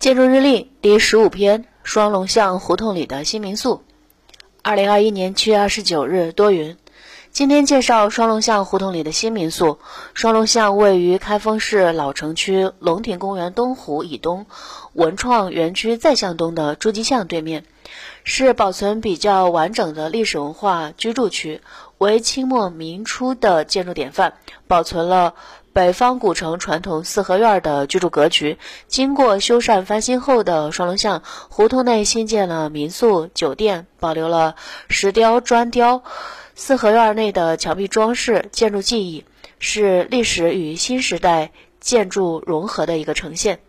建筑日历第十五篇：双龙巷胡同里的新民宿。二零二一年七月二十九日，多云。今天介绍双龙巷胡同里的新民宿。双龙巷位于开封市老城区龙亭公园东湖以东，文创园区再向东的朱基巷对面，是保存比较完整的历史文化居住区，为清末明初的建筑典范，保存了。北方古城传统四合院的居住格局，经过修缮翻新后的双龙巷胡同内新建了民宿、酒店，保留了石雕、砖雕四合院内的墙壁装饰、建筑技艺，是历史与新时代建筑融合的一个呈现。